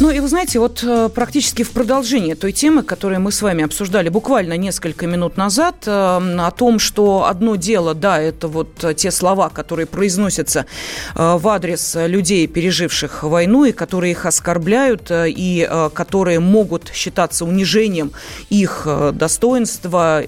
Ну и вы знаете, вот э, практически в продолжение той темы, которую мы с вами обсуждали буквально несколько минут назад, э, о том, что одно дело, да, это вот те слова, которые произносятся э, в адрес людей, переживших войну, и которые их оскорбляют, и которые могут считаться унижением их достоинства.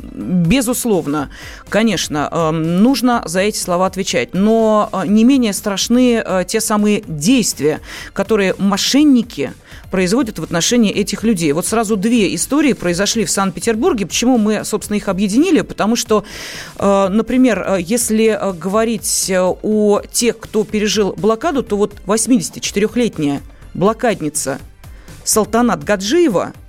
Безусловно, конечно, нужно за эти слова отвечать. Но не менее страшны те самые действия, которые мошенники мошенники производят в отношении этих людей. Вот сразу две истории произошли в Санкт-Петербурге. Почему мы, собственно, их объединили? Потому что, э, например, э, если э, говорить о тех, кто пережил блокаду, то вот 84-летняя блокадница Салтанат Гаджиева –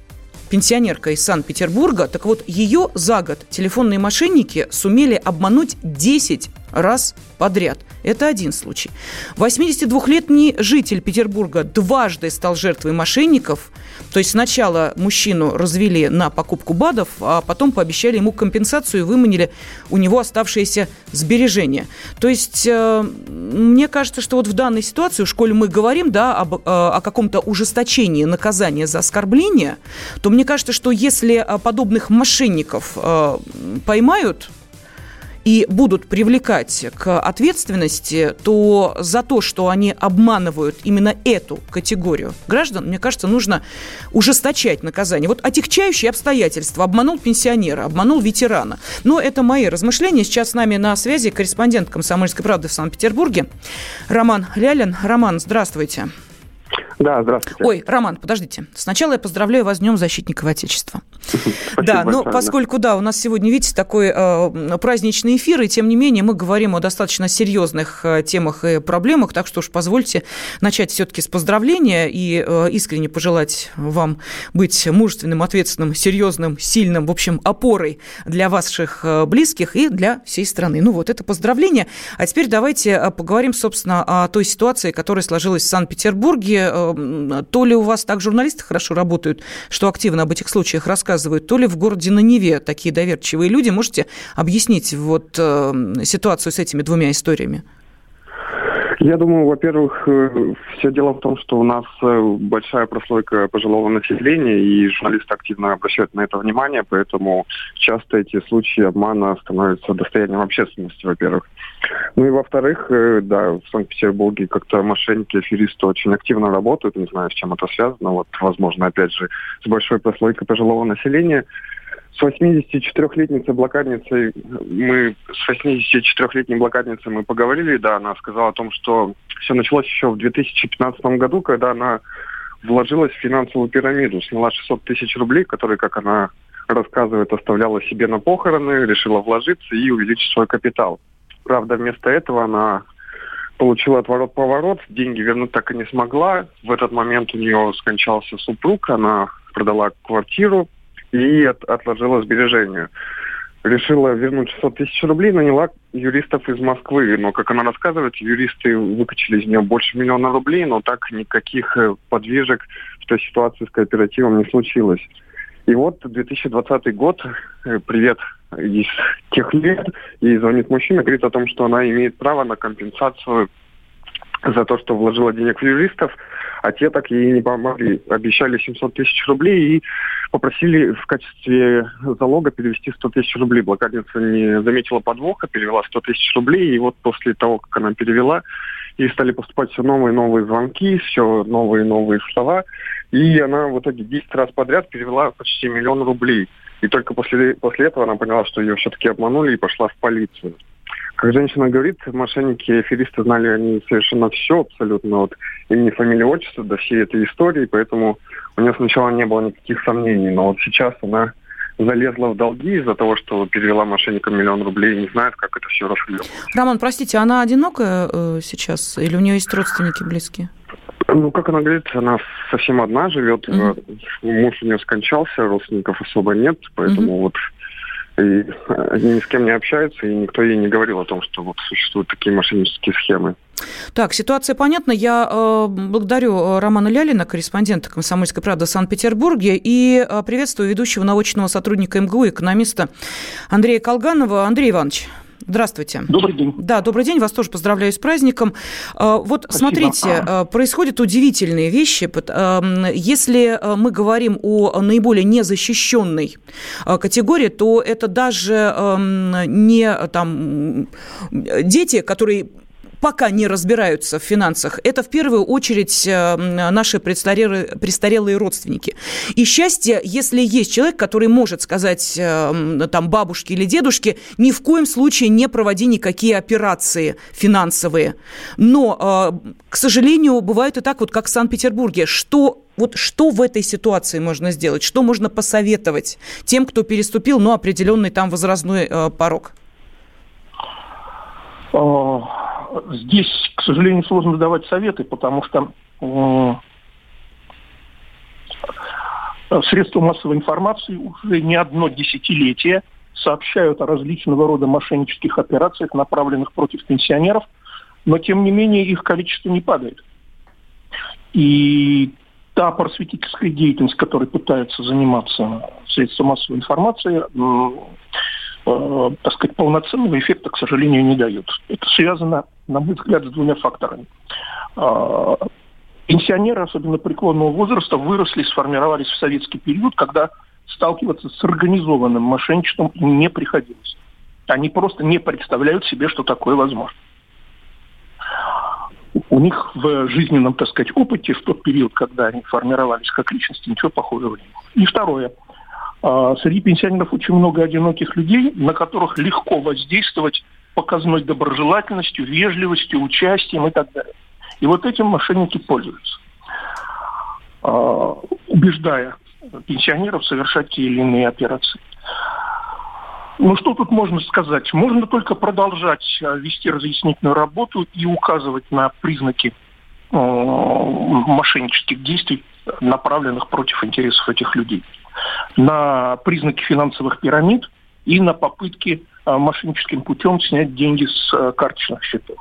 пенсионерка из Санкт-Петербурга. Так вот, ее за год телефонные мошенники сумели обмануть 10 раз подряд. Это один случай. 82-летний житель Петербурга дважды стал жертвой мошенников. То есть сначала мужчину развели на покупку БАДов, а потом пообещали ему компенсацию и выманили у него оставшиеся сбережения. То есть э, мне кажется, что вот в данной ситуации, в школе мы говорим да, об, э, о каком-то ужесточении наказания за оскорбление, то мне кажется, что если э, подобных мошенников э, поймают, и будут привлекать к ответственности, то за то, что они обманывают именно эту категорию граждан, мне кажется, нужно ужесточать наказание. Вот отягчающие обстоятельства. Обманул пенсионера, обманул ветерана. Но это мои размышления. Сейчас с нами на связи корреспондент «Комсомольской правды» в Санкт-Петербурге Роман Лялин. Роман, здравствуйте. Да, здравствуйте. Ой, Роман, подождите. Сначала я поздравляю вас с Днем защитников Отечества. Да, но поскольку, да, у нас сегодня, видите, такой э, праздничный эфир, и тем не менее мы говорим о достаточно серьезных э, темах и проблемах, так что уж позвольте начать все-таки с поздравления и э, искренне пожелать вам быть мужественным, ответственным, серьезным, сильным, в общем, опорой для ваших близких и для всей страны. Ну вот, это поздравление. А теперь давайте поговорим, собственно, о той ситуации, которая сложилась в Санкт-Петербурге то ли у вас так журналисты хорошо работают, что активно об этих случаях рассказывают, то ли в городе на Неве такие доверчивые люди. Можете объяснить вот э, ситуацию с этими двумя историями? Я думаю, во-первых, э, все дело в том, что у нас э, большая прослойка пожилого населения, и журналисты активно обращают на это внимание, поэтому часто эти случаи обмана становятся достоянием общественности, во-первых. Ну и во-вторых, э, да, в Санкт-Петербурге как-то мошенники, аферисты очень активно работают, не знаю, с чем это связано, вот, возможно, опять же, с большой прослойкой пожилого населения. С 84-летницей блокадницей мы с 84-летней блокадницей мы поговорили, да, она сказала о том, что все началось еще в 2015 году, когда она вложилась в финансовую пирамиду, сняла 600 тысяч рублей, которые, как она рассказывает, оставляла себе на похороны, решила вложиться и увеличить свой капитал. Правда, вместо этого она получила отворот-поворот, деньги вернуть так и не смогла. В этот момент у нее скончался супруг, она продала квартиру, и от, отложила сбережения. Решила вернуть 600 тысяч рублей, наняла юристов из Москвы. Но, как она рассказывает, юристы выкачали из нее больше миллиона рублей, но так никаких э, подвижек в той ситуации с кооперативом не случилось. И вот 2020 год, э, привет из тех лет, ей звонит мужчина, говорит о том, что она имеет право на компенсацию за то, что вложила денег в юристов, а те так ей не помогли. Обещали 700 тысяч рублей и попросили в качестве залога перевести 100 тысяч рублей. Блокадница не заметила подвоха, перевела 100 тысяч рублей, и вот после того, как она перевела, ей стали поступать все новые и новые звонки, все новые и новые слова, и она в итоге 10 раз подряд перевела почти миллион рублей. И только после, после этого она поняла, что ее все-таки обманули и пошла в полицию. Как женщина говорит, мошенники и аферисты знали они совершенно все абсолютно, от имени, фамилии, отчества до всей этой истории, поэтому у нее сначала не было никаких сомнений, но вот сейчас она залезла в долги из-за того, что перевела мошенникам миллион рублей и не знает, как это все расширилось. Роман, простите, она одинокая э, сейчас или у нее есть родственники близкие? Ну, как она говорит, она совсем одна живет. Mm-hmm. Муж у нее скончался, родственников особо нет, поэтому mm-hmm. вот и они ни с кем не общаются, и никто ей не говорил о том, что вот существуют такие мошеннические схемы. Так, ситуация понятна. Я э, благодарю э, Романа Лялина, корреспондента «Комсомольской правды» в Санкт-Петербурге, и э, приветствую ведущего научного сотрудника МГУ, экономиста Андрея Колганова. Андрей Иванович, Здравствуйте. Добрый день. Да, добрый день. Вас тоже поздравляю с праздником. Э, вот Спасибо. смотрите, э, происходят удивительные вещи. Если мы говорим о наиболее незащищенной категории, то это даже не там дети, которые пока не разбираются в финансах, это в первую очередь э, наши престарелые, престарелые родственники. И счастье, если есть человек, который может сказать э, там бабушке или дедушке, ни в коем случае не проводи никакие операции финансовые. Но, э, к сожалению, бывает и так, вот как в Санкт-Петербурге. Что вот что в этой ситуации можно сделать? Что можно посоветовать тем, кто переступил ну, определенный там возрастной э, порог? Здесь, к сожалению, сложно давать советы, потому что средства массовой информации уже не одно десятилетие сообщают о различного рода мошеннических операциях, направленных против пенсионеров, но тем не менее их количество не падает. И та просветительская деятельность, которой пытаются заниматься средства массовой информации, э, так сказать, полноценного эффекта, к сожалению, не дают. Это связано, на мой взгляд, с двумя факторами. Э, пенсионеры, особенно преклонного возраста, выросли, сформировались в советский период, когда сталкиваться с организованным мошенничеством не приходилось. Они просто не представляют себе, что такое возможно. У них в жизненном, так сказать, опыте в тот период, когда они формировались как личности, ничего похожего не было. И второе – а, среди пенсионеров очень много одиноких людей, на которых легко воздействовать показной доброжелательностью, вежливостью, участием и так далее. И вот этим мошенники пользуются, а, убеждая пенсионеров совершать те или иные операции. Ну что тут можно сказать? Можно только продолжать а, вести разъяснительную работу и указывать на признаки мошеннических действий, направленных против интересов этих людей на признаки финансовых пирамид и на попытки а, мошенническим путем снять деньги с а, карточных счетов.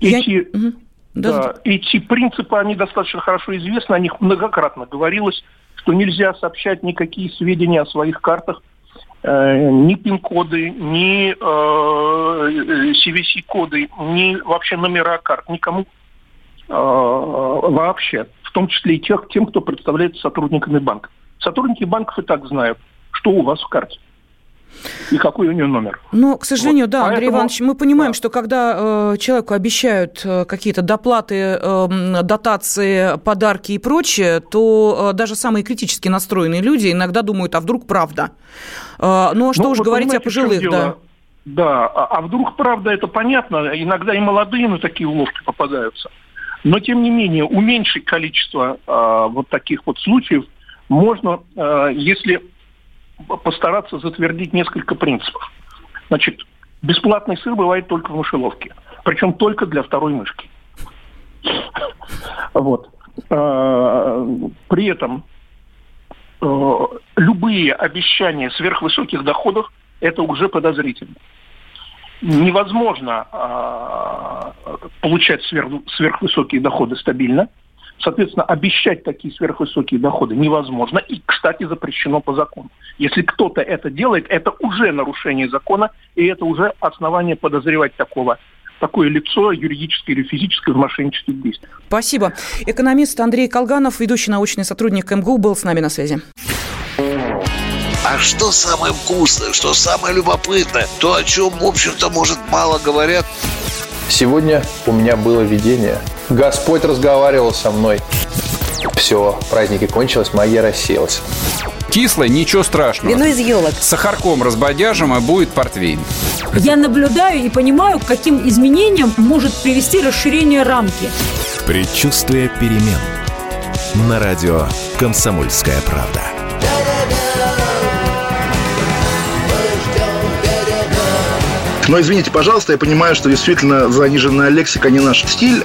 Эти, Я... да, эти принципы, они достаточно хорошо известны, о них многократно говорилось, что нельзя сообщать никакие сведения о своих картах, э, ни пин-коды, ни э, CVC-коды, ни вообще номера карт, никому э, вообще в том числе и тех, тем, кто представляется сотрудниками банка. Сотрудники банков и так знают, что у вас в карте и какой у нее номер. Ну, к сожалению, вот. да, Поэтому... Андрей Иванович, мы понимаем, да. что когда э, человеку обещают э, какие-то доплаты, э, дотации, подарки и прочее, то э, даже самые критически настроенные люди иногда думают, а вдруг правда? Э, ну, а что ну, уж говорить о пожилых, да. Да, а, а вдруг правда, это понятно. Иногда и молодые на такие уловки попадаются. Но, тем не менее, уменьшить количество э, вот таких вот случаев можно, э, если постараться затвердить несколько принципов. Значит, бесплатный сыр бывает только в мышеловке. Причем только для второй мышки. Вот. А, при этом любые обещания сверхвысоких доходов – это уже подозрительно невозможно э, получать сверх, сверхвысокие доходы стабильно. Соответственно, обещать такие сверхвысокие доходы невозможно и, кстати, запрещено по закону. Если кто-то это делает, это уже нарушение закона, и это уже основание подозревать такого такое лицо юридическое или физическое в мошеннических действиях. Спасибо. Экономист Андрей Колганов, ведущий научный сотрудник МГУ, был с нами на связи. А что самое вкусное, что самое любопытное, то, о чем, в общем-то, может, мало говорят. Сегодня у меня было видение. Господь разговаривал со мной. Все, праздники кончились, магия рассеялась. Кислое, ничего страшного. Вино из елок. С сахарком разбодяжим, и будет портвейн. Я наблюдаю и понимаю, к каким изменениям может привести расширение рамки. Предчувствие перемен. На радио «Комсомольская правда». Но извините, пожалуйста, я понимаю, что действительно заниженная лексика не наш стиль.